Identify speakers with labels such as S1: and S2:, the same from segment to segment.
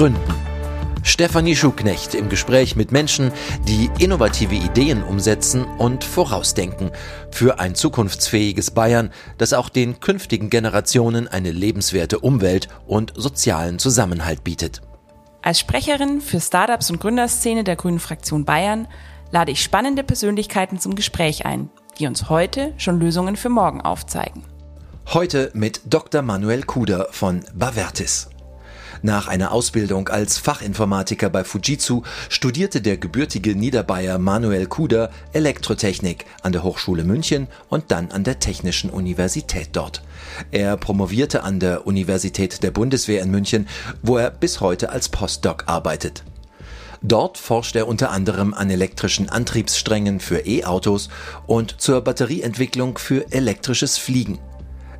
S1: Gründen. Stefanie Schuknecht im Gespräch mit Menschen, die innovative Ideen umsetzen und vorausdenken für ein zukunftsfähiges Bayern, das auch den künftigen Generationen eine lebenswerte Umwelt und sozialen Zusammenhalt bietet.
S2: Als Sprecherin für Startups und Gründerszene der Grünen Fraktion Bayern lade ich spannende Persönlichkeiten zum Gespräch ein, die uns heute schon Lösungen für morgen aufzeigen.
S1: Heute mit Dr. Manuel Kuder von Bavertis. Nach einer Ausbildung als Fachinformatiker bei Fujitsu studierte der gebürtige Niederbayer Manuel Kuder Elektrotechnik an der Hochschule München und dann an der Technischen Universität dort. Er promovierte an der Universität der Bundeswehr in München, wo er bis heute als Postdoc arbeitet. Dort forscht er unter anderem an elektrischen Antriebssträngen für E-Autos und zur Batterieentwicklung für elektrisches Fliegen.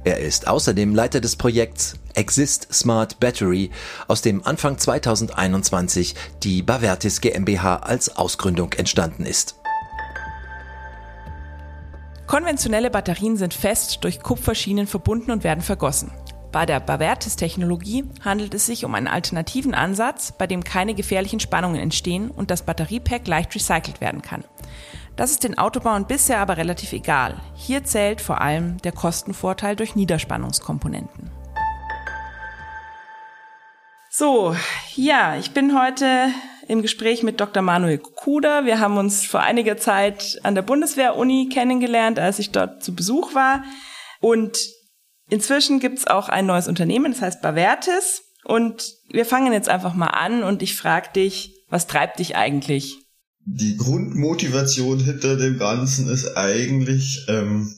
S1: Er ist außerdem Leiter des Projekts Exist Smart Battery, aus dem Anfang 2021 die Bavertis GmbH als Ausgründung entstanden ist.
S2: Konventionelle Batterien sind fest durch Kupferschienen verbunden und werden vergossen. Bei der Bavertis-Technologie handelt es sich um einen alternativen Ansatz, bei dem keine gefährlichen Spannungen entstehen und das Batteriepack leicht recycelt werden kann. Das ist den Autobauern bisher aber relativ egal. Hier zählt vor allem der Kostenvorteil durch Niederspannungskomponenten. So, ja, ich bin heute im Gespräch mit Dr. Manuel Kuder. Wir haben uns vor einiger Zeit an der Bundeswehr-Uni kennengelernt, als ich dort zu Besuch war. Und inzwischen gibt's auch ein neues Unternehmen, das heißt Bavertis. Und wir fangen jetzt einfach mal an und ich frage dich, was treibt dich eigentlich?
S3: Die Grundmotivation hinter dem Ganzen ist eigentlich, ähm,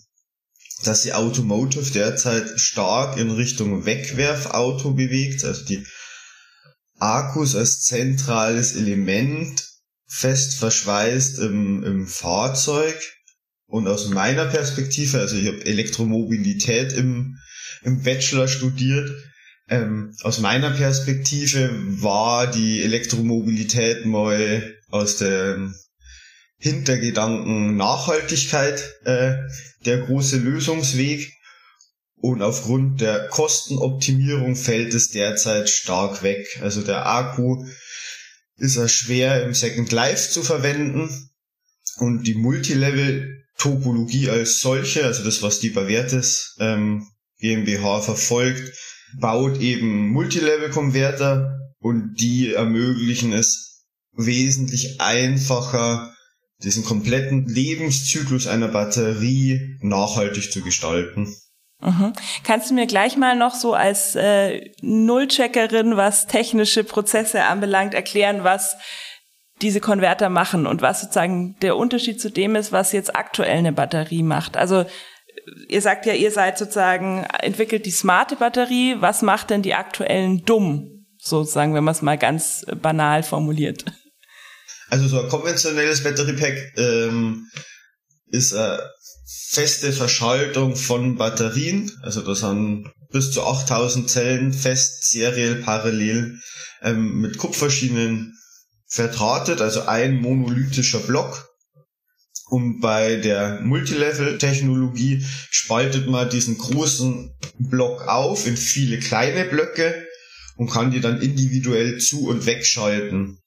S3: dass die Automotive derzeit stark in Richtung Wegwerfauto bewegt. Also die Akkus als zentrales Element fest verschweißt im, im Fahrzeug. Und aus meiner Perspektive, also ich habe Elektromobilität im, im Bachelor studiert, ähm, aus meiner Perspektive war die Elektromobilität mal aus dem Hintergedanken Nachhaltigkeit äh, der große Lösungsweg. Und aufgrund der Kostenoptimierung fällt es derzeit stark weg. Also der Akku ist er schwer im Second Life zu verwenden. Und die Multilevel-Topologie als solche, also das, was die Bavertes ähm, GmbH verfolgt, baut eben Multilevel-Konverter und die ermöglichen es wesentlich einfacher, diesen kompletten Lebenszyklus einer Batterie nachhaltig zu gestalten.
S2: Mhm. Kannst du mir gleich mal noch so als äh, Nullcheckerin, was technische Prozesse anbelangt, erklären, was diese Konverter machen und was sozusagen der Unterschied zu dem ist, was jetzt aktuell eine Batterie macht? Also ihr sagt ja, ihr seid sozusagen, entwickelt die smarte Batterie. Was macht denn die aktuellen dumm? Sozusagen, wenn man es mal ganz banal formuliert.
S3: Also so ein konventionelles Batteriepack ähm, ist eine feste Verschaltung von Batterien. Also da sind bis zu 8000 Zellen fest, seriell, parallel ähm, mit Kupferschienen verdrahtet, also ein monolithischer Block. Und bei der Multilevel-Technologie spaltet man diesen großen Block auf in viele kleine Blöcke und kann die dann individuell zu- und wegschalten.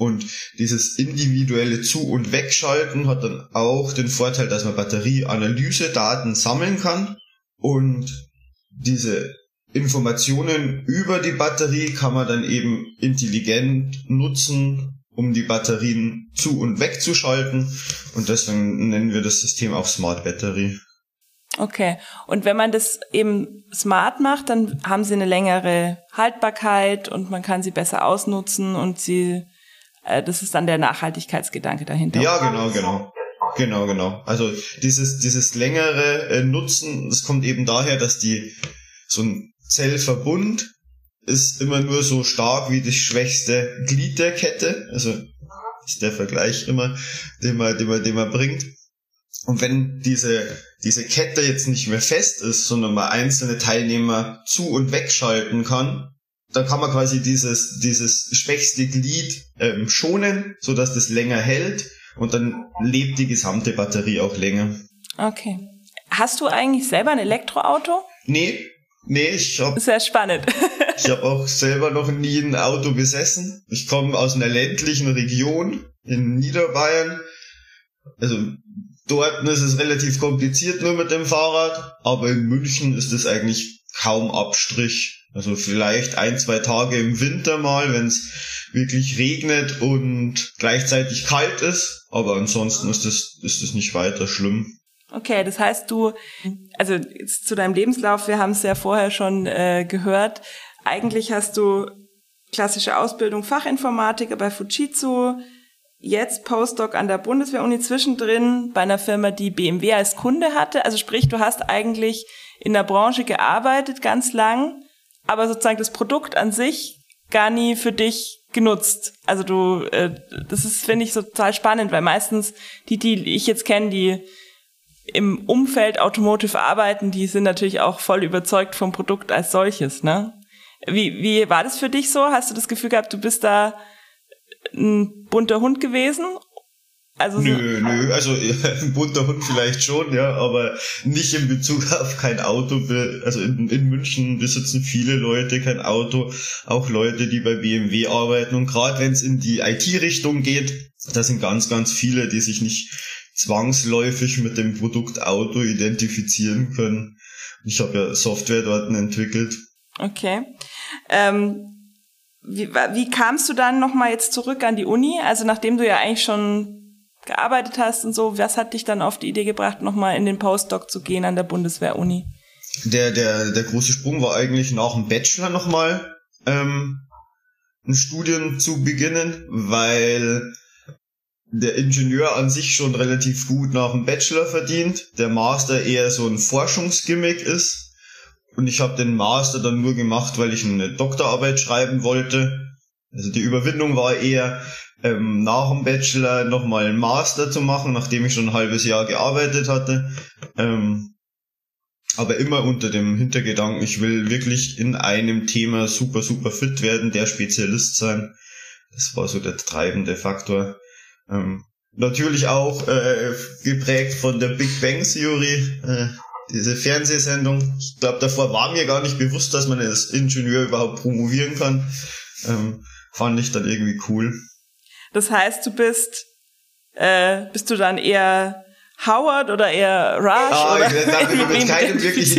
S3: Und dieses individuelle Zu- und Wegschalten hat dann auch den Vorteil, dass man Batterieanalyse-Daten sammeln kann und diese Informationen über die Batterie kann man dann eben intelligent nutzen, um die Batterien zu- und wegzuschalten. Und deswegen nennen wir das System auch Smart Battery.
S2: Okay. Und wenn man das eben smart macht, dann haben sie eine längere Haltbarkeit und man kann sie besser ausnutzen und sie das ist dann der Nachhaltigkeitsgedanke dahinter.
S3: Ja, genau, genau. Genau, genau. Also dieses, dieses längere äh, Nutzen, das kommt eben daher, dass die so ein Zellverbund ist immer nur so stark wie das schwächste Glied der Kette. Also ist der Vergleich immer, den man, den man, den man bringt. Und wenn diese, diese Kette jetzt nicht mehr fest ist, sondern man einzelne Teilnehmer zu- und wegschalten kann, dann kann man quasi dieses, dieses schwächste Glied ähm, schonen, so dass das länger hält und dann lebt die gesamte Batterie auch länger.
S2: Okay. Hast du eigentlich selber ein Elektroauto?
S3: Nee, nee, ich hab.
S2: Sehr spannend.
S3: ich habe auch selber noch nie ein Auto besessen. Ich komme aus einer ländlichen Region in Niederbayern. Also dort ist es relativ kompliziert nur mit dem Fahrrad, aber in München ist es eigentlich kaum Abstrich. Also vielleicht ein, zwei Tage im Winter mal, wenn es wirklich regnet und gleichzeitig kalt ist. Aber ansonsten ist das, ist das nicht weiter schlimm.
S2: Okay, das heißt du, also zu deinem Lebenslauf, wir haben es ja vorher schon äh, gehört, eigentlich hast du klassische Ausbildung Fachinformatiker bei Fujitsu, jetzt Postdoc an der Bundeswehr-Uni zwischendrin bei einer Firma, die BMW als Kunde hatte. Also sprich, du hast eigentlich in der Branche gearbeitet ganz lang, aber sozusagen das Produkt an sich gar nie für dich genutzt. Also du, äh, das ist, finde ich, so total spannend, weil meistens die, die ich jetzt kenne, die im Umfeld Automotive arbeiten, die sind natürlich auch voll überzeugt vom Produkt als solches, ne? Wie, wie war das für dich so? Hast du das Gefühl gehabt, du bist da ein bunter Hund gewesen?
S3: Also nö, nö, also ein bunter Hund vielleicht schon, ja, aber nicht in Bezug auf kein Auto. Also in, in München besitzen viele Leute kein Auto, auch Leute, die bei BMW arbeiten. Und gerade wenn es in die IT-Richtung geht, da sind ganz, ganz viele, die sich nicht zwangsläufig mit dem Produkt Auto identifizieren können. Ich habe ja Software dort entwickelt.
S2: Okay. Ähm, wie, wie kamst du dann nochmal jetzt zurück an die Uni? Also nachdem du ja eigentlich schon gearbeitet hast und so, was hat dich dann auf die Idee gebracht, nochmal in den Postdoc zu gehen an der Bundeswehr-Uni?
S3: Der, der, der große Sprung war eigentlich nach dem Bachelor nochmal ähm, ein Studium zu beginnen, weil der Ingenieur an sich schon relativ gut nach dem Bachelor verdient, der Master eher so ein Forschungsgimmick ist. Und ich habe den Master dann nur gemacht, weil ich eine Doktorarbeit schreiben wollte. Also die Überwindung war eher, ähm, nach dem Bachelor nochmal einen Master zu machen, nachdem ich schon ein halbes Jahr gearbeitet hatte. Ähm, aber immer unter dem Hintergedanken, ich will wirklich in einem Thema super, super fit werden, der Spezialist sein. Das war so der treibende Faktor. Ähm, natürlich auch äh, geprägt von der Big Bang Theory, äh, diese Fernsehsendung. Ich glaube, davor war mir gar nicht bewusst, dass man als Ingenieur überhaupt promovieren kann. Ähm, fand ich dann irgendwie cool.
S2: Das heißt, du bist, äh, bist du dann eher Howard oder eher Raj? Ah, oder
S3: ich darf mit keinem wirklich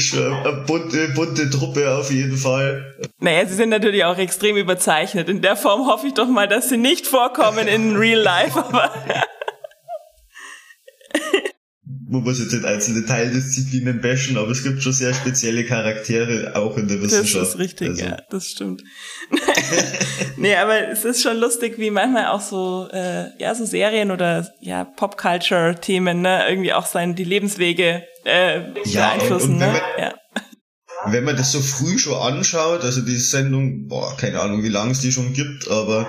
S3: schon eine bunte, bunte Truppe auf jeden Fall.
S2: Naja, sie sind natürlich auch extrem überzeichnet. In der Form hoffe ich doch mal, dass sie nicht vorkommen in Real Life, aber
S3: man muss jetzt nicht einzelne Teildisziplinen bashen, aber es gibt schon sehr spezielle Charaktere auch in der Wissenschaft.
S2: Das ist richtig, also. ja, das stimmt. nee, aber es ist schon lustig, wie manchmal auch so, äh, ja, so Serien oder ja, Pop-Culture-Themen, ne, irgendwie auch sein, die Lebenswege äh, ja, beeinflussen, und, und ne? Man, ja.
S3: Wenn man das so früh schon anschaut, also die Sendung, boah, keine Ahnung, wie lange es die schon gibt, aber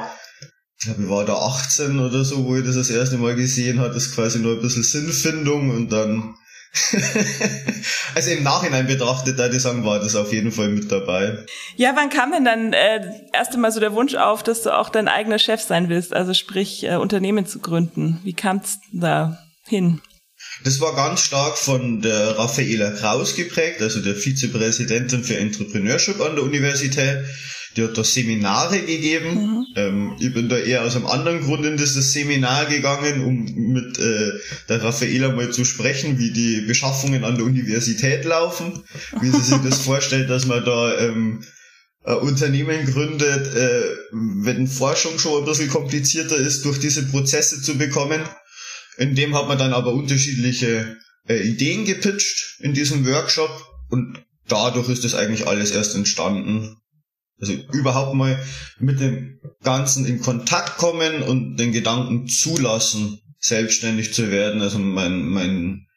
S3: ich glaube, ich war da 18 oder so, wo ich das das erste Mal gesehen habe, das ist quasi nur ein bisschen Sinnfindung und dann also im Nachhinein betrachtet, da die sagen, war das auf jeden Fall mit dabei.
S2: Ja, wann kam denn dann äh, erste Mal so der Wunsch auf, dass du auch dein eigener Chef sein willst, also sprich äh, Unternehmen zu gründen? Wie kam es da hin?
S3: Das war ganz stark von der Raffaela Kraus geprägt, also der Vizepräsidentin für Entrepreneurship an der Universität die hat da Seminare gegeben. Mhm. Ähm, ich bin da eher aus einem anderen Grund in dieses Seminar gegangen, um mit äh, der Raffaela mal zu sprechen, wie die Beschaffungen an der Universität laufen, wie sie sich das vorstellt, dass man da ähm, Unternehmen gründet, äh, wenn Forschung schon ein bisschen komplizierter ist, durch diese Prozesse zu bekommen. In dem hat man dann aber unterschiedliche äh, Ideen gepitcht in diesem Workshop und dadurch ist das eigentlich alles erst entstanden. Also überhaupt mal mit dem Ganzen in Kontakt kommen und den Gedanken zulassen, selbstständig zu werden. Also mein, mein,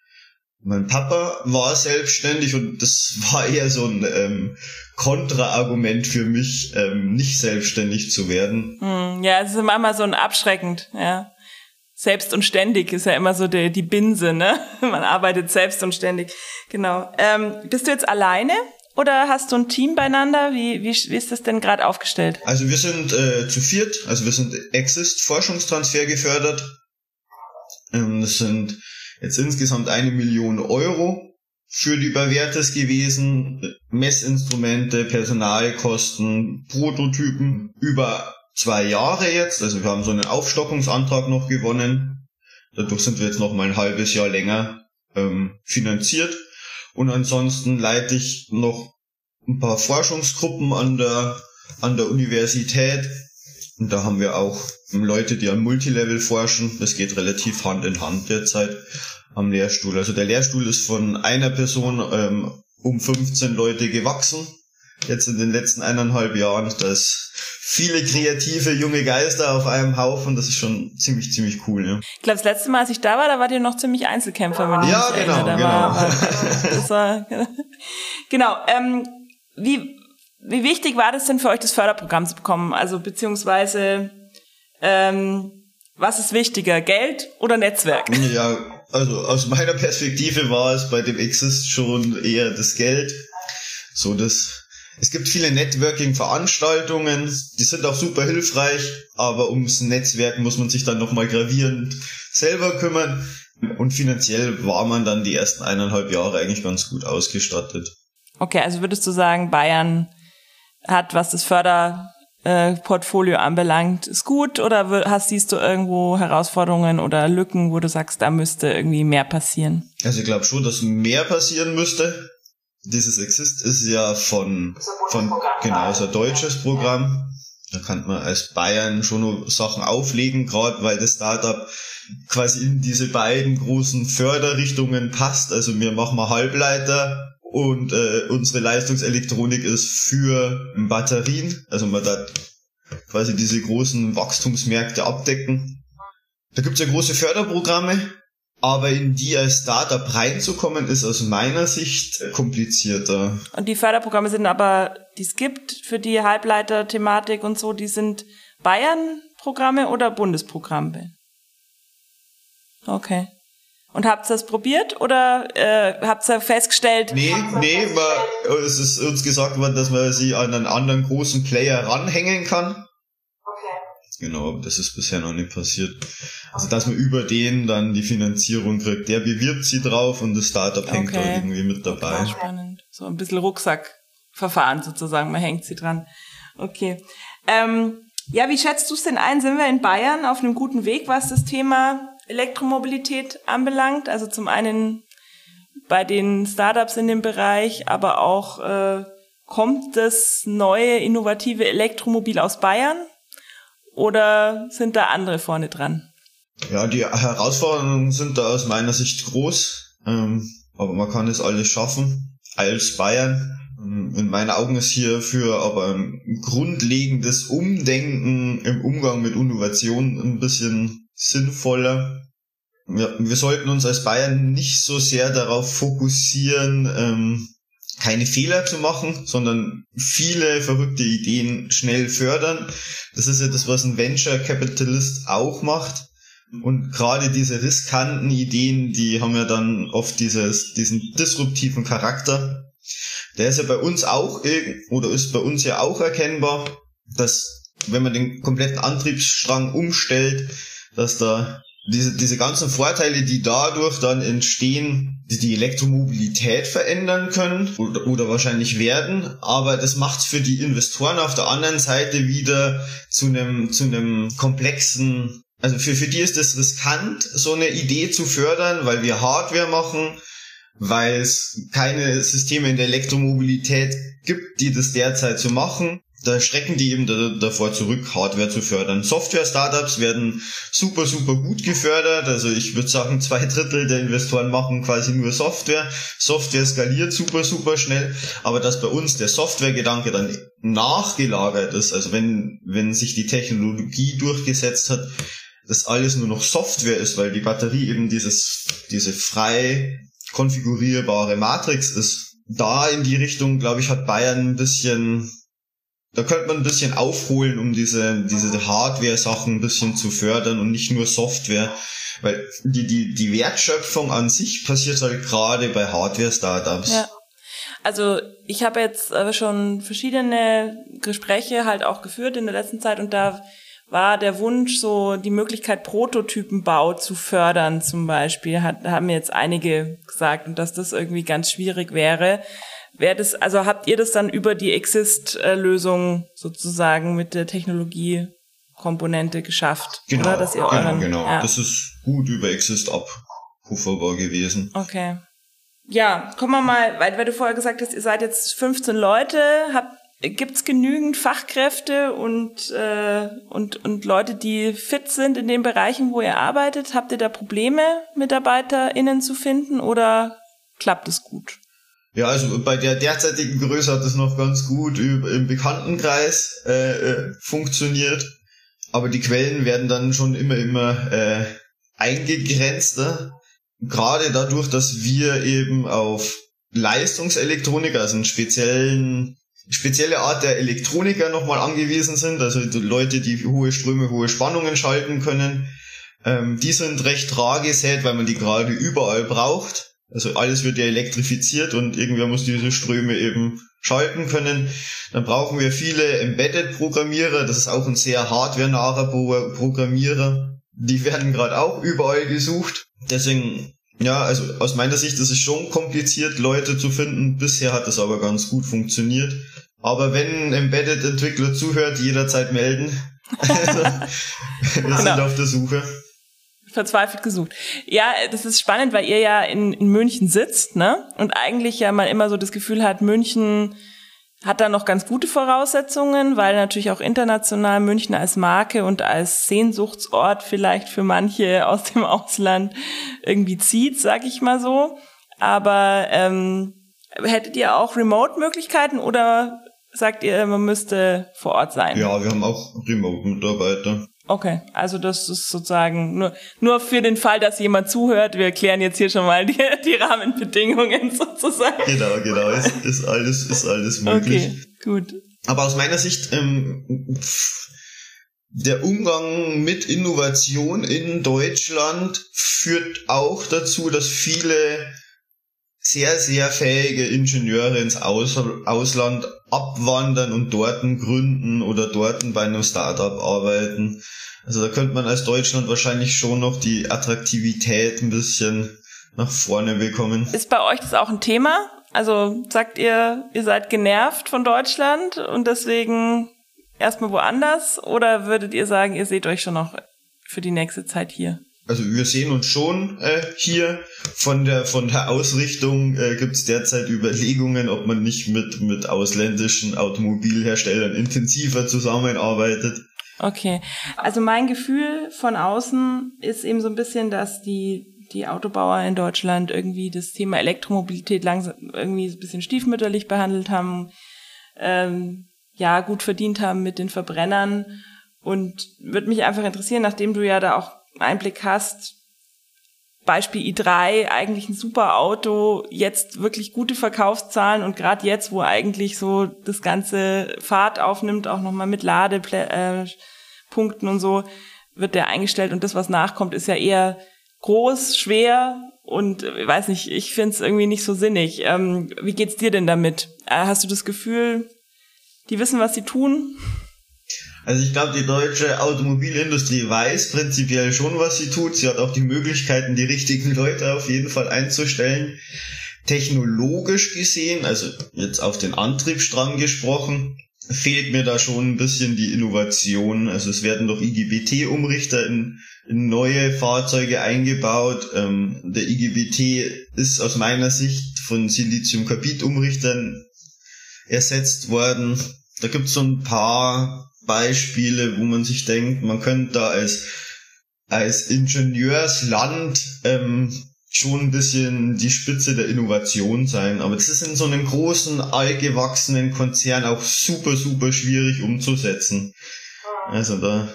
S3: mein Papa war selbstständig und das war eher so ein ähm, Kontraargument für mich, ähm, nicht selbstständig zu werden.
S2: Hm, ja, es ist immer so ein abschreckend, ja. Selbst und ständig ist ja immer so die, die Binse, ne? Man arbeitet selbst und ständig. Genau. Ähm, bist du jetzt alleine oder hast du ein Team beieinander? Wie, wie, wie ist das denn gerade aufgestellt?
S3: Also wir sind äh, zu viert, also wir sind Exist Forschungstransfer gefördert. Ähm, das sind jetzt insgesamt eine Million Euro für die Überwertes gewesen, Messinstrumente, Personalkosten, Prototypen über zwei Jahre jetzt. Also wir haben so einen Aufstockungsantrag noch gewonnen. Dadurch sind wir jetzt noch mal ein halbes Jahr länger ähm, finanziert. Und ansonsten leite ich noch ein paar Forschungsgruppen an der, an der Universität. Und da haben wir auch Leute, die am Multilevel forschen. Das geht relativ Hand in Hand derzeit am Lehrstuhl. Also der Lehrstuhl ist von einer Person ähm, um 15 Leute gewachsen. Jetzt in den letzten eineinhalb Jahren. Da ist viele kreative junge Geister auf einem Haufen. Das ist schon ziemlich, ziemlich cool. Ja.
S2: Ich glaube, das letzte Mal, als ich da war, da wart ihr noch ziemlich Einzelkämpfer. Wenn
S3: ja, ich genau, genau. War, das
S2: war, genau. Ähm, wie, wie wichtig war das denn für euch, das Förderprogramm zu bekommen? Also beziehungsweise ähm, was ist wichtiger, Geld oder Netzwerk?
S3: Ja, also aus meiner Perspektive war es bei dem Exist schon eher das Geld. So das es gibt viele Networking-Veranstaltungen, die sind auch super hilfreich, aber ums Netzwerk muss man sich dann nochmal gravierend selber kümmern. Und finanziell war man dann die ersten eineinhalb Jahre eigentlich ganz gut ausgestattet.
S2: Okay, also würdest du sagen, Bayern hat, was das Förder äh, anbelangt, ist gut oder hast, siehst du irgendwo Herausforderungen oder Lücken, wo du sagst, da müsste irgendwie mehr passieren?
S3: Also ich glaube schon, dass mehr passieren müsste. Dieses Exist ist ja von, von genau, ist ein deutsches Programm. Da kann man als Bayern schon nur Sachen auflegen, gerade weil das Startup quasi in diese beiden großen Förderrichtungen passt. Also wir machen mal Halbleiter und äh, unsere Leistungselektronik ist für Batterien, also man da quasi diese großen Wachstumsmärkte abdecken. Da gibt's ja große Förderprogramme, aber in die als Startup reinzukommen, ist aus meiner Sicht komplizierter.
S2: Und die Förderprogramme sind aber, die es gibt für die Halbleiter-Thematik und so, die sind Bayern-Programme oder Bundesprogramme? Okay. Und habt ihr das probiert oder äh, habt ihr festgestellt?
S3: Nee, nee, man, es ist uns gesagt worden, dass man sie an einen anderen großen Player ranhängen kann. Genau, das ist bisher noch nicht passiert. Also dass man über den dann die Finanzierung kriegt. Der bewirbt sie drauf und das Startup okay. hängt da irgendwie mit dabei.
S2: Okay, spannend. So ein bisschen Rucksackverfahren sozusagen, man hängt sie dran. Okay. Ähm, ja, wie schätzt du es denn ein? Sind wir in Bayern auf einem guten Weg, was das Thema Elektromobilität anbelangt. Also zum einen bei den Startups in dem Bereich, aber auch äh, kommt das neue innovative Elektromobil aus Bayern oder sind da andere vorne dran?
S3: Ja, die Herausforderungen sind da aus meiner Sicht groß, ähm, aber man kann es alles schaffen als Bayern. Ähm, in meinen Augen ist hier für aber ein grundlegendes Umdenken im Umgang mit Innovation ein bisschen sinnvoller. Wir, wir sollten uns als Bayern nicht so sehr darauf fokussieren, ähm, keine Fehler zu machen, sondern viele verrückte Ideen schnell fördern. Das ist ja das, was ein Venture Capitalist auch macht. Und gerade diese riskanten Ideen, die haben ja dann oft dieses, diesen disruptiven Charakter. Der ist ja bei uns auch, oder ist bei uns ja auch erkennbar, dass wenn man den kompletten Antriebsstrang umstellt, dass da diese, diese ganzen Vorteile, die dadurch dann entstehen, die die Elektromobilität verändern können oder, oder wahrscheinlich werden, aber das macht für die Investoren auf der anderen Seite wieder zu einem, zu einem komplexen, also für, für die ist es riskant, so eine Idee zu fördern, weil wir Hardware machen, weil es keine Systeme in der Elektromobilität gibt, die das derzeit so machen da schrecken die eben da, davor zurück, Hardware zu fördern. Software-Startups werden super, super gut gefördert. Also ich würde sagen, zwei Drittel der Investoren machen quasi nur Software. Software skaliert super, super schnell. Aber dass bei uns der Software-Gedanke dann nachgelagert ist, also wenn, wenn sich die Technologie durchgesetzt hat, dass alles nur noch Software ist, weil die Batterie eben dieses, diese frei konfigurierbare Matrix ist. Da in die Richtung, glaube ich, hat Bayern ein bisschen da könnte man ein bisschen aufholen, um diese, diese Hardware-Sachen ein bisschen zu fördern und nicht nur Software. Weil die, die, die Wertschöpfung an sich passiert halt gerade bei Hardware-Startups.
S2: Ja. Also ich habe jetzt schon verschiedene Gespräche halt auch geführt in der letzten Zeit und da war der Wunsch, so die Möglichkeit, Prototypenbau zu fördern zum Beispiel, hat, haben jetzt einige gesagt und dass das irgendwie ganz schwierig wäre. Wäre das, also habt ihr das dann über die Exist-Lösung sozusagen mit der Technologiekomponente geschafft?
S3: Genau,
S2: oder? Dass ihr
S3: genau,
S2: euren,
S3: genau.
S2: Ja.
S3: Das ist gut über Exist abrufbar gewesen.
S2: Okay. Ja, kommen wir mal, weil, weil du vorher gesagt hast, ihr seid jetzt 15 Leute, habt Gibt's genügend Fachkräfte und, äh, und, und Leute, die fit sind in den Bereichen, wo ihr arbeitet? Habt ihr da Probleme, MitarbeiterInnen zu finden oder klappt es gut?
S3: Ja, also bei der derzeitigen Größe hat es noch ganz gut im Bekanntenkreis äh, äh, funktioniert. Aber die Quellen werden dann schon immer, immer äh, eingegrenzter. Gerade dadurch, dass wir eben auf Leistungselektronik, also einen speziellen spezielle Art der Elektroniker nochmal angewiesen sind, also die Leute, die hohe Ströme, hohe Spannungen schalten können. Ähm, die sind recht rar gesät, weil man die gerade überall braucht. Also alles wird ja elektrifiziert und irgendwer muss diese Ströme eben schalten können. Dann brauchen wir viele Embedded-Programmierer, das ist auch ein sehr hardware-naher Programmierer. Die werden gerade auch überall gesucht. Deswegen ja, also aus meiner Sicht ist es schon kompliziert, Leute zu finden. Bisher hat es aber ganz gut funktioniert. Aber wenn ein Embedded-Entwickler zuhört, jederzeit melden. Also, wir genau. sind auf der Suche.
S2: Verzweifelt gesucht. Ja, das ist spannend, weil ihr ja in, in München sitzt, ne? Und eigentlich ja man immer so das Gefühl hat, München hat da noch ganz gute Voraussetzungen, weil natürlich auch international München als Marke und als Sehnsuchtsort vielleicht für manche aus dem Ausland irgendwie zieht, sag ich mal so. Aber ähm, hättet ihr auch Remote-Möglichkeiten oder sagt ihr, man müsste vor Ort sein?
S3: Ja, wir haben auch Remote-Mitarbeiter.
S2: Okay, also das ist sozusagen nur, nur für den Fall, dass jemand zuhört. Wir klären jetzt hier schon mal die, die Rahmenbedingungen sozusagen.
S3: Genau, genau, ist, ist alles, ist alles möglich.
S2: Okay, gut.
S3: Aber aus meiner Sicht, ähm, der Umgang mit Innovation in Deutschland führt auch dazu, dass viele sehr, sehr fähige Ingenieure ins Aus Ausland abwandern und dorten gründen oder dorten bei einem Startup arbeiten. Also da könnte man als Deutschland wahrscheinlich schon noch die Attraktivität ein bisschen nach vorne bekommen.
S2: Ist bei euch das auch ein Thema? Also sagt ihr, ihr seid genervt von Deutschland und deswegen erstmal woanders? Oder würdet ihr sagen, ihr seht euch schon noch für die nächste Zeit hier?
S3: Also wir sehen uns schon äh, hier. Von der von der Ausrichtung äh, gibt es derzeit Überlegungen, ob man nicht mit mit ausländischen Automobilherstellern intensiver zusammenarbeitet.
S2: Okay, also mein Gefühl von außen ist eben so ein bisschen, dass die die Autobauer in Deutschland irgendwie das Thema Elektromobilität langsam irgendwie ein bisschen stiefmütterlich behandelt haben, ähm, ja gut verdient haben mit den Verbrennern. Und würde mich einfach interessieren, nachdem du ja da auch Einblick hast, Beispiel i3, eigentlich ein super Auto, jetzt wirklich gute Verkaufszahlen und gerade jetzt, wo eigentlich so das ganze Fahrt aufnimmt, auch nochmal mit Ladepunkten und so, wird der eingestellt und das, was nachkommt, ist ja eher groß, schwer und ich weiß nicht, ich finde es irgendwie nicht so sinnig. Ähm, wie geht's dir denn damit? Äh, hast du das Gefühl, die wissen, was sie tun?
S3: Also ich glaube, die deutsche Automobilindustrie weiß prinzipiell schon, was sie tut. Sie hat auch die Möglichkeiten, die richtigen Leute auf jeden Fall einzustellen. Technologisch gesehen, also jetzt auf den Antriebsstrang gesprochen, fehlt mir da schon ein bisschen die Innovation. Also es werden doch IGBT-Umrichter in, in, neue Fahrzeuge eingebaut. Ähm, der IGBT ist aus meiner Sicht von Silizium-Carbid-Umrichtern ersetzt worden. Da gibt es so ein paar Beispiele, wo man sich denkt, man könnte da als, als Ingenieursland ähm, schon ein bisschen die Spitze der Innovation sein. Aber das ist in so einem großen, allgewachsenen Konzern auch super, super schwierig umzusetzen. Also da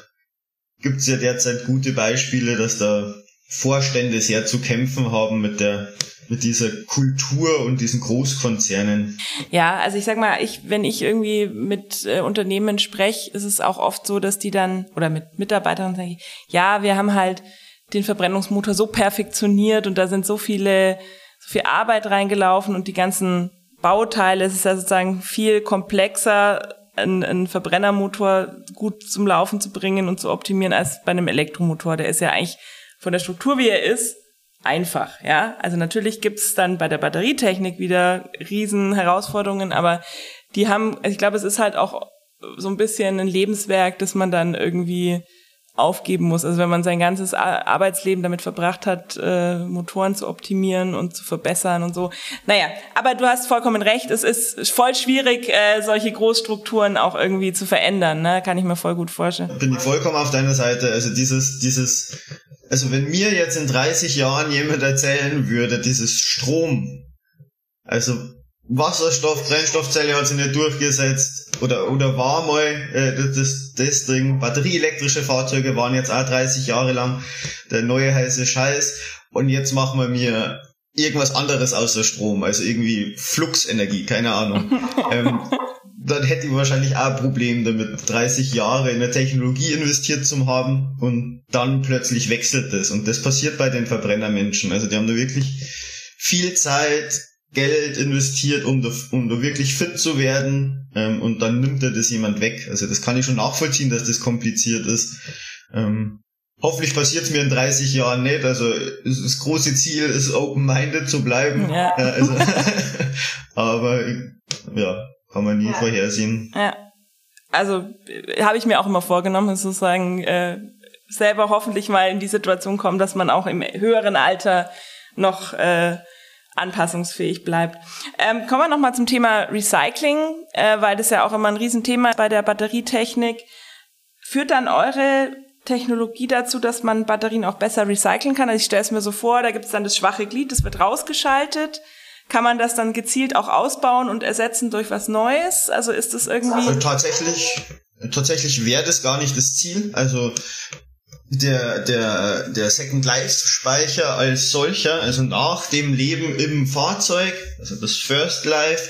S3: gibt's ja derzeit gute Beispiele, dass da Vorstände sehr zu kämpfen haben mit der mit dieser Kultur und diesen Großkonzernen?
S2: Ja, also ich sag mal, ich, wenn ich irgendwie mit äh, Unternehmen spreche, ist es auch oft so, dass die dann, oder mit Mitarbeitern sagen, ja, wir haben halt den Verbrennungsmotor so perfektioniert und da sind so viele, so viel Arbeit reingelaufen und die ganzen Bauteile, es ist ja sozusagen viel komplexer einen, einen Verbrennermotor gut zum Laufen zu bringen und zu optimieren als bei einem Elektromotor. Der ist ja eigentlich von der Struktur, wie er ist, einfach, ja. Also natürlich gibt's dann bei der Batterietechnik wieder riesen Herausforderungen, aber die haben, ich glaube, es ist halt auch so ein bisschen ein Lebenswerk, das man dann irgendwie aufgeben muss. Also wenn man sein ganzes Arbeitsleben damit verbracht hat, äh, Motoren zu optimieren und zu verbessern und so. Naja, aber du hast vollkommen recht, es ist voll schwierig, äh, solche Großstrukturen auch irgendwie zu verändern, ne? Kann ich mir voll gut vorstellen.
S3: Bin vollkommen auf deiner Seite. Also dieses, dieses, also wenn mir jetzt in 30 Jahren jemand erzählen würde, dieses Strom, also Wasserstoff, Brennstoffzelle hat sich nicht durchgesetzt oder oder war mal äh, das, das Ding. Batterieelektrische Fahrzeuge waren jetzt auch 30 Jahre lang der neue heiße Scheiß und jetzt machen wir mir irgendwas anderes außer Strom, also irgendwie Fluxenergie, keine Ahnung. ähm, dann hätte ich wahrscheinlich auch ein Problem damit, 30 Jahre in eine Technologie investiert zu haben und dann plötzlich wechselt es. Und das passiert bei den Verbrennermenschen. Also die haben da wirklich viel Zeit, Geld investiert, um da, um da wirklich fit zu werden ähm, und dann nimmt er das jemand weg. Also das kann ich schon nachvollziehen, dass das kompliziert ist. Ähm, hoffentlich passiert es mir in 30 Jahren nicht. Also das große Ziel ist, open-minded zu bleiben. Ja. Äh, also, aber ja, kann man nie ja. vorhersehen.
S2: Ja. Also habe ich mir auch immer vorgenommen, sozusagen äh, selber hoffentlich mal in die Situation kommen, dass man auch im höheren Alter noch äh, anpassungsfähig bleibt. Ähm, kommen wir nochmal zum Thema Recycling, äh, weil das ja auch immer ein Riesenthema bei der Batterietechnik. Führt dann eure Technologie dazu, dass man Batterien auch besser recyceln kann? Also ich stelle es mir so vor, da gibt es dann das schwache Glied, das wird rausgeschaltet. Kann man das dann gezielt auch ausbauen und ersetzen durch was Neues? Also ist das irgendwie...
S3: Also tatsächlich, tatsächlich wäre das gar nicht das Ziel. Also der, der, der Second Life Speicher als solcher, also nach dem Leben im Fahrzeug, also das First Life,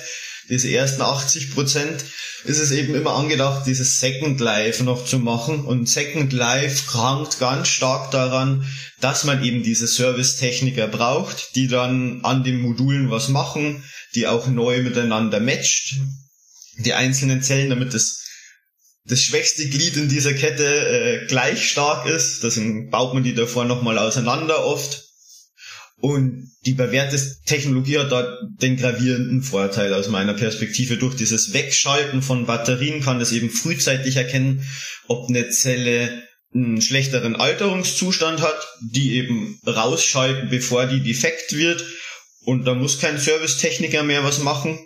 S3: diese ersten 80 Prozent, ist es eben immer angedacht, dieses Second Life noch zu machen. Und Second Life krankt ganz stark daran, dass man eben diese Servicetechniker braucht, die dann an den Modulen was machen, die auch neu miteinander matcht, die einzelnen Zellen, damit es das schwächste Glied in dieser Kette äh, gleich stark ist. Deswegen baut man die davor nochmal auseinander oft. Und die bewährte Technologie hat da den gravierenden Vorteil aus meiner Perspektive. Durch dieses Wegschalten von Batterien kann es eben frühzeitig erkennen, ob eine Zelle einen schlechteren Alterungszustand hat, die eben rausschalten, bevor die defekt wird. Und da muss kein Servicetechniker mehr was machen,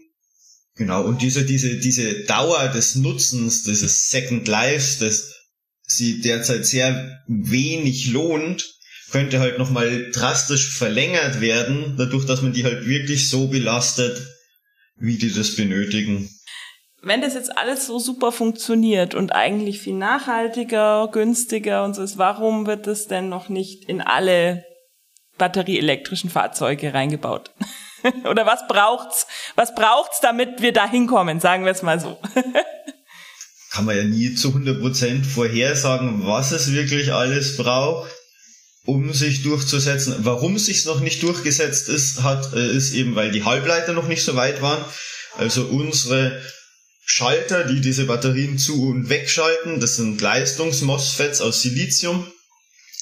S3: Genau, und diese, diese, diese Dauer des Nutzens, dieses Second Life, das sie derzeit sehr wenig lohnt, könnte halt nochmal drastisch verlängert werden, dadurch, dass man die halt wirklich so belastet, wie die das benötigen.
S2: Wenn das jetzt alles so super funktioniert und eigentlich viel nachhaltiger, günstiger und so ist, warum wird das denn noch nicht in alle batterieelektrischen Fahrzeuge reingebaut? Oder was braucht's? Was braucht's, damit wir da hinkommen? Sagen wir es mal so.
S3: Kann man ja nie zu 100% vorhersagen, was es wirklich alles braucht, um sich durchzusetzen. Warum es sich noch nicht durchgesetzt ist, hat, äh, ist eben, weil die Halbleiter noch nicht so weit waren. Also unsere Schalter, die diese Batterien zu und wegschalten, das sind Leistungs-MOSFETs aus Silizium.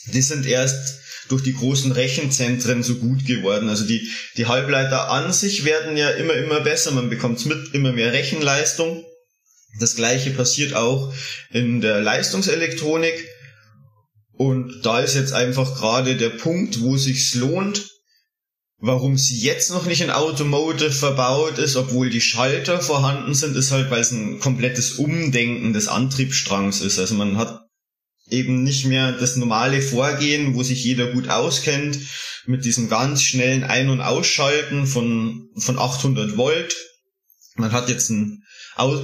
S3: Die sind erst durch die großen Rechenzentren so gut geworden. Also die, die Halbleiter an sich werden ja immer, immer besser. Man bekommt mit immer mehr Rechenleistung. Das gleiche passiert auch in der Leistungselektronik. Und da ist jetzt einfach gerade der Punkt, wo sich's lohnt, warum sie jetzt noch nicht in Automotive verbaut ist, obwohl die Schalter vorhanden sind, ist halt, weil es ein komplettes Umdenken des Antriebsstrangs ist. Also man hat eben nicht mehr das normale Vorgehen, wo sich jeder gut auskennt, mit diesem ganz schnellen Ein- und Ausschalten von, von 800 Volt. Man hat jetzt ein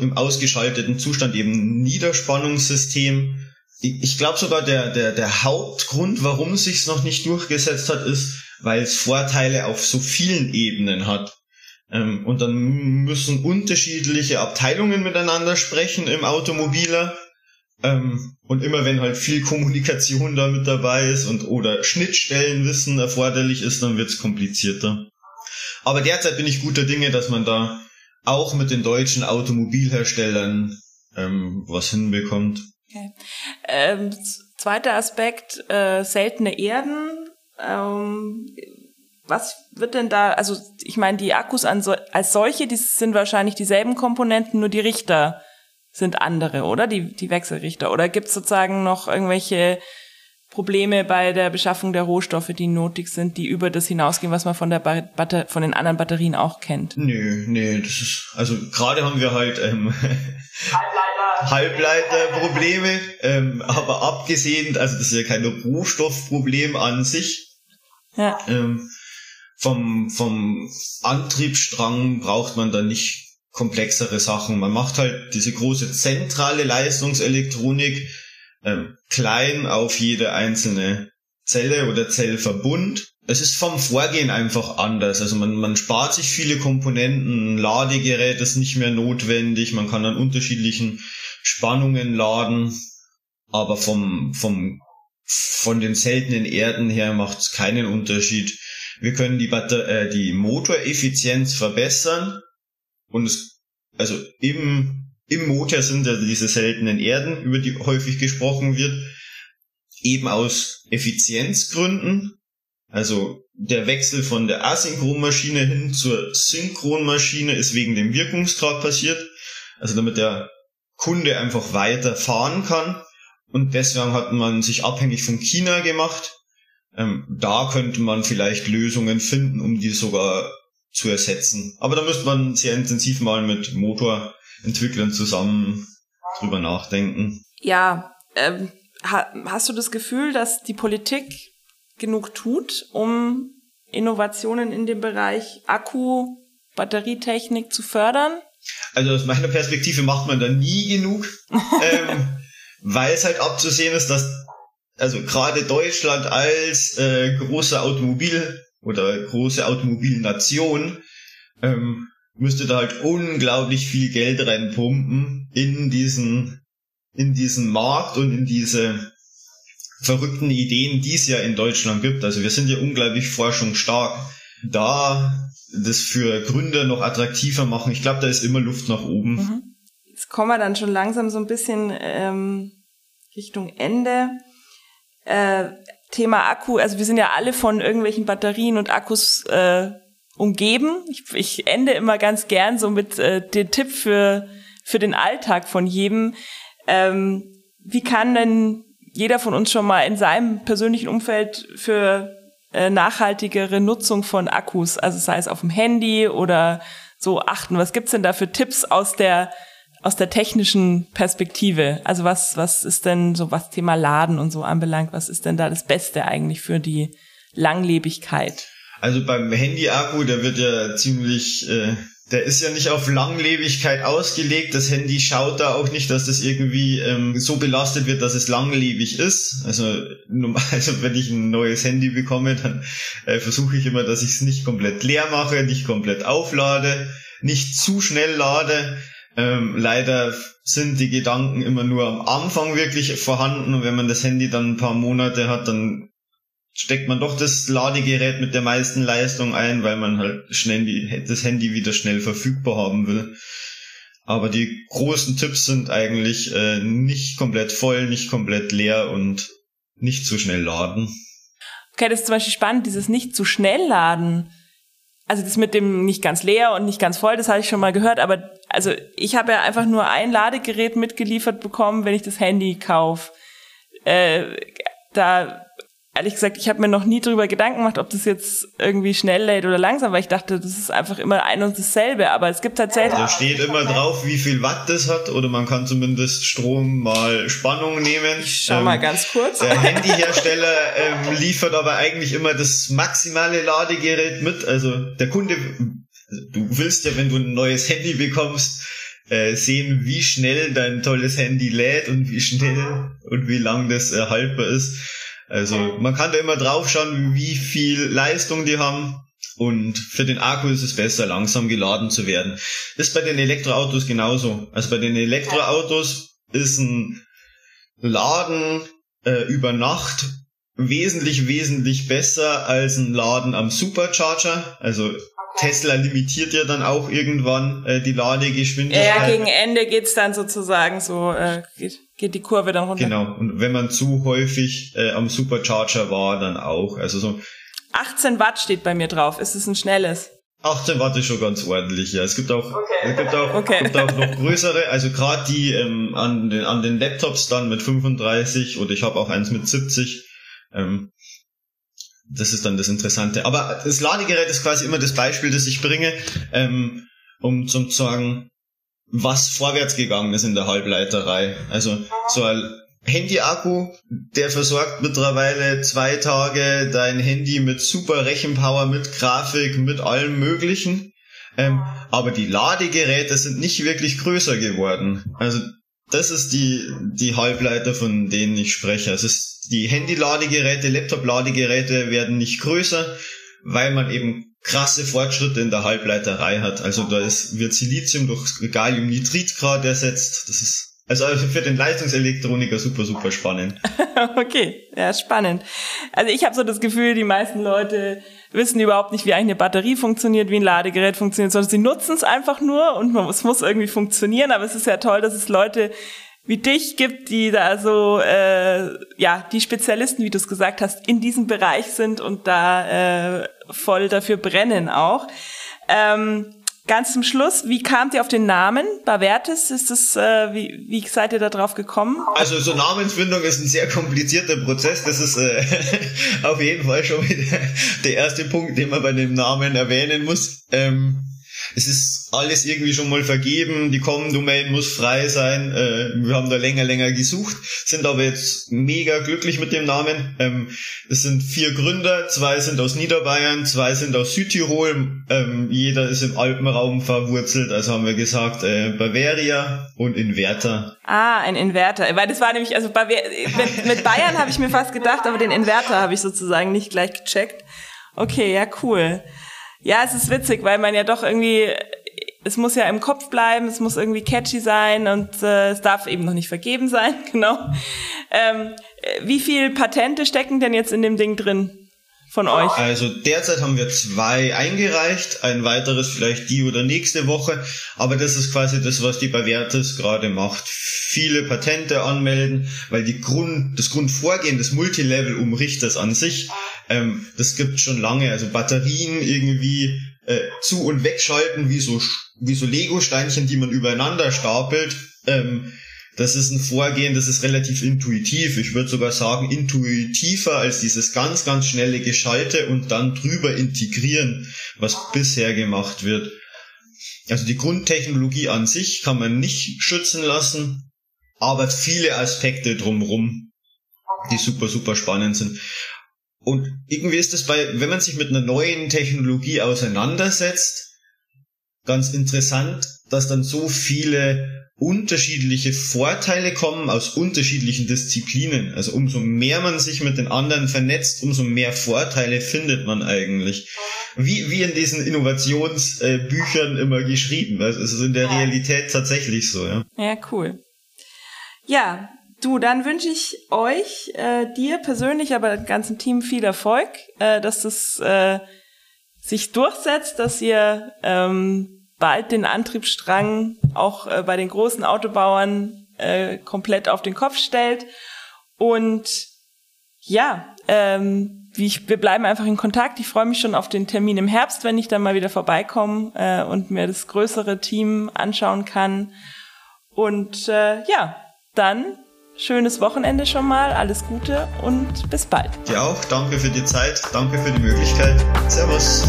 S3: im ausgeschalteten Zustand eben ein Niederspannungssystem. Ich glaube sogar der, der, der Hauptgrund, warum es noch nicht durchgesetzt hat, ist, weil es Vorteile auf so vielen Ebenen hat. Ähm, und dann müssen unterschiedliche Abteilungen miteinander sprechen im Automobiler ähm, und immer wenn halt viel Kommunikation da mit dabei ist und oder Schnittstellenwissen erforderlich ist, dann wird's komplizierter. Aber derzeit bin ich guter Dinge, dass man da auch mit den deutschen Automobilherstellern ähm, was hinbekommt.
S2: Okay. Ähm, zweiter Aspekt, äh, seltene Erden. Ähm, was wird denn da, also ich meine, die Akkus so, als solche, die sind wahrscheinlich dieselben Komponenten, nur die Richter sind andere, oder? Die, die Wechselrichter. Oder gibt es sozusagen noch irgendwelche Probleme bei der Beschaffung der Rohstoffe, die nötig sind, die über das hinausgehen, was man von der Batter von den anderen Batterien auch kennt?
S3: Nö, nee, das ist, also gerade haben wir halt ähm, Halbleiter. Halbleiterprobleme, ähm, aber abgesehen, also das ist ja kein Rohstoffproblem an sich. Ja. Ähm, vom, vom Antriebsstrang braucht man da nicht komplexere Sachen. Man macht halt diese große zentrale Leistungselektronik ähm, klein auf jede einzelne Zelle oder Zellverbund. Es ist vom Vorgehen einfach anders. Also man, man spart sich viele Komponenten, ein Ladegerät ist nicht mehr notwendig, man kann an unterschiedlichen Spannungen laden, aber vom, vom, von den seltenen Erden her macht es keinen Unterschied. Wir können die, Batter äh, die Motoreffizienz verbessern und es, also im im Motor sind ja diese seltenen Erden, über die häufig gesprochen wird, eben aus Effizienzgründen. Also der Wechsel von der Asynchronmaschine hin zur Synchronmaschine ist wegen dem Wirkungsgrad passiert. Also damit der Kunde einfach weiter fahren kann. Und deswegen hat man sich abhängig von China gemacht. Ähm, da könnte man vielleicht Lösungen finden, um die sogar zu ersetzen. Aber da müsste man sehr intensiv mal mit Motor Entwicklern zusammen drüber nachdenken.
S2: Ja, ähm, ha hast du das Gefühl, dass die Politik genug tut, um Innovationen in dem Bereich Akku, Batterietechnik zu fördern?
S3: Also aus meiner Perspektive macht man da nie genug, ähm, weil es halt abzusehen ist, dass also gerade Deutschland als äh, große Automobil oder große Automobilnation ähm, müsste da halt unglaublich viel Geld reinpumpen in diesen, in diesen Markt und in diese verrückten Ideen, die es ja in Deutschland gibt. Also wir sind ja unglaublich forschungsstark. Da das für Gründer noch attraktiver machen, ich glaube, da ist immer Luft nach oben. Mhm.
S2: Jetzt kommen wir dann schon langsam so ein bisschen ähm, Richtung Ende. Äh, Thema Akku, also wir sind ja alle von irgendwelchen Batterien und Akkus äh, umgeben. Ich, ich ende immer ganz gern so mit äh, dem Tipp für, für den Alltag von jedem. Ähm, wie kann denn jeder von uns schon mal in seinem persönlichen Umfeld für äh, nachhaltigere Nutzung von Akkus, also sei es auf dem Handy oder so achten? Was gibt's denn da für Tipps aus der aus der technischen Perspektive? Also was was ist denn so was Thema Laden und so anbelangt? Was ist denn da das Beste eigentlich für die Langlebigkeit?
S3: Also beim Handy-Akku, der wird ja ziemlich, äh, der ist ja nicht auf Langlebigkeit ausgelegt. Das Handy schaut da auch nicht, dass das irgendwie ähm, so belastet wird, dass es langlebig ist. Also, also wenn ich ein neues Handy bekomme, dann äh, versuche ich immer, dass ich es nicht komplett leer mache, nicht komplett auflade, nicht zu schnell lade. Ähm, leider sind die Gedanken immer nur am Anfang wirklich vorhanden und wenn man das Handy dann ein paar Monate hat, dann steckt man doch das Ladegerät mit der meisten Leistung ein, weil man halt schnell die, das Handy wieder schnell verfügbar haben will. Aber die großen Tipps sind eigentlich äh, nicht komplett voll, nicht komplett leer und nicht zu schnell laden.
S2: Okay, das ist zum Beispiel spannend, dieses nicht zu schnell laden. Also das mit dem nicht ganz leer und nicht ganz voll, das habe ich schon mal gehört, aber also ich habe ja einfach nur ein Ladegerät mitgeliefert bekommen, wenn ich das Handy kaufe. Äh, da ehrlich gesagt, ich habe mir noch nie darüber Gedanken gemacht, ob das jetzt irgendwie schnell lädt oder langsam, weil ich dachte, das ist einfach immer ein und dasselbe. Aber es gibt tatsächlich.
S3: Da steht immer drauf, wie viel Watt das hat, oder man kann zumindest Strom mal Spannung nehmen.
S2: Ich schau ähm, mal ganz kurz.
S3: Der Handyhersteller ähm, liefert aber eigentlich immer das maximale Ladegerät mit. Also der Kunde, du willst ja, wenn du ein neues Handy bekommst, äh, sehen, wie schnell dein tolles Handy lädt und wie schnell und wie lang das äh, haltbar ist. Also man kann da immer drauf schauen, wie viel Leistung die haben. Und für den Akku ist es besser, langsam geladen zu werden. Ist bei den Elektroautos genauso. Also bei den Elektroautos ist ein Laden äh, über Nacht wesentlich, wesentlich besser als ein Laden am Supercharger. Also Tesla limitiert ja dann auch irgendwann äh, die Ladegeschwindigkeit.
S2: Ja, gegen Ende geht's dann sozusagen so, äh, geht, geht die Kurve dann runter.
S3: Genau, und wenn man zu häufig äh, am Supercharger war, dann auch. Also so
S2: 18 Watt steht bei mir drauf. Ist es ein schnelles?
S3: 18 Watt ist schon ganz ordentlich, ja. Es gibt auch,
S2: Okay.
S3: es gibt auch,
S2: Okay.
S3: gibt auch noch größere, also gerade die ähm, an, den, an den Laptops dann mit 35 oder ich habe auch eins mit 70. Ähm, das ist dann das Interessante. Aber das Ladegerät ist quasi immer das Beispiel, das ich bringe, ähm, um zu sagen, was vorwärts gegangen ist in der Halbleiterei. Also so ein Handy-Akku, der versorgt mittlerweile zwei Tage dein Handy mit super Rechenpower, mit Grafik, mit allem Möglichen. Ähm, aber die Ladegeräte sind nicht wirklich größer geworden. Also das ist die, die Halbleiter, von denen ich spreche. Es ist die Handy-Ladegeräte, Laptop-Ladegeräte werden nicht größer, weil man eben krasse Fortschritte in der Halbleiterei hat. Also da ist, wird Silizium durch Galliumnitrid gerade ersetzt. Das ist also für den Leistungselektroniker super, super spannend.
S2: okay, ja, spannend. Also ich habe so das Gefühl, die meisten Leute wissen überhaupt nicht, wie eigentlich eine Batterie funktioniert, wie ein Ladegerät funktioniert, sondern sie nutzen es einfach nur und man, es muss irgendwie funktionieren. Aber es ist ja toll, dass es Leute wie dich gibt, die da so, äh, ja, die Spezialisten, wie du es gesagt hast, in diesem Bereich sind und da äh, voll dafür brennen auch. Ähm, ganz zum Schluss, wie kamt ihr auf den Namen Bavertis? Ist das, äh, wie, wie seid ihr da drauf gekommen?
S3: Also so Namensfindung ist ein sehr komplizierter Prozess. Das ist äh, auf jeden Fall schon wieder der erste Punkt, den man bei dem Namen erwähnen muss. Ähm, es ist alles irgendwie schon mal vergeben, die Com-Domain muss frei sein. Äh, wir haben da länger, länger gesucht, sind aber jetzt mega glücklich mit dem Namen. Ähm, es sind vier Gründer, zwei sind aus Niederbayern, zwei sind aus Südtirol. Ähm, jeder ist im Alpenraum verwurzelt, also haben wir gesagt äh, Bavaria und Inverter.
S2: Ah, ein Inverter. Weil das war nämlich, also mit, mit Bayern habe ich mir fast gedacht, aber den Inverter habe ich sozusagen nicht gleich gecheckt. Okay, ja, cool. Ja, es ist witzig, weil man ja doch irgendwie, es muss ja im Kopf bleiben, es muss irgendwie catchy sein und äh, es darf eben noch nicht vergeben sein, genau. Ähm, wie viel Patente stecken denn jetzt in dem Ding drin von euch?
S3: Also derzeit haben wir zwei eingereicht, ein weiteres vielleicht die oder nächste Woche, aber das ist quasi das, was die Bavertis gerade macht. Viele Patente anmelden, weil die Grund, das Grundvorgehen des Multilevel-Umrichters an sich, ähm, das gibt schon lange. Also Batterien irgendwie äh, zu und wegschalten wie so wie so Lego-Steinchen, die man übereinander stapelt. Ähm, das ist ein Vorgehen, das ist relativ intuitiv. Ich würde sogar sagen, intuitiver als dieses ganz, ganz schnelle Geschalte und dann drüber integrieren, was bisher gemacht wird. Also die Grundtechnologie an sich kann man nicht schützen lassen, aber viele Aspekte drumrum, die super, super spannend sind. Und irgendwie ist es bei, wenn man sich mit einer neuen Technologie auseinandersetzt, ganz interessant, dass dann so viele unterschiedliche Vorteile kommen aus unterschiedlichen Disziplinen. Also umso mehr man sich mit den anderen vernetzt, umso mehr Vorteile findet man eigentlich. Wie, wie in diesen Innovationsbüchern immer geschrieben. Also es ist in der Realität tatsächlich so, ja.
S2: Ja, cool. Ja, du, dann wünsche ich euch, äh, dir persönlich, aber dem ganzen Team viel Erfolg, äh, dass das äh, sich durchsetzt, dass ihr ähm, bald den Antriebsstrang auch äh, bei den großen Autobauern äh, komplett auf den Kopf stellt. Und ja, ähm, wie ich, wir bleiben einfach in Kontakt. Ich freue mich schon auf den Termin im Herbst, wenn ich dann mal wieder vorbeikomme äh, und mir das größere Team anschauen kann. Und äh, ja, dann schönes Wochenende schon mal, alles Gute und bis bald.
S3: Dir auch, danke für die Zeit, danke für die Möglichkeit. Servus.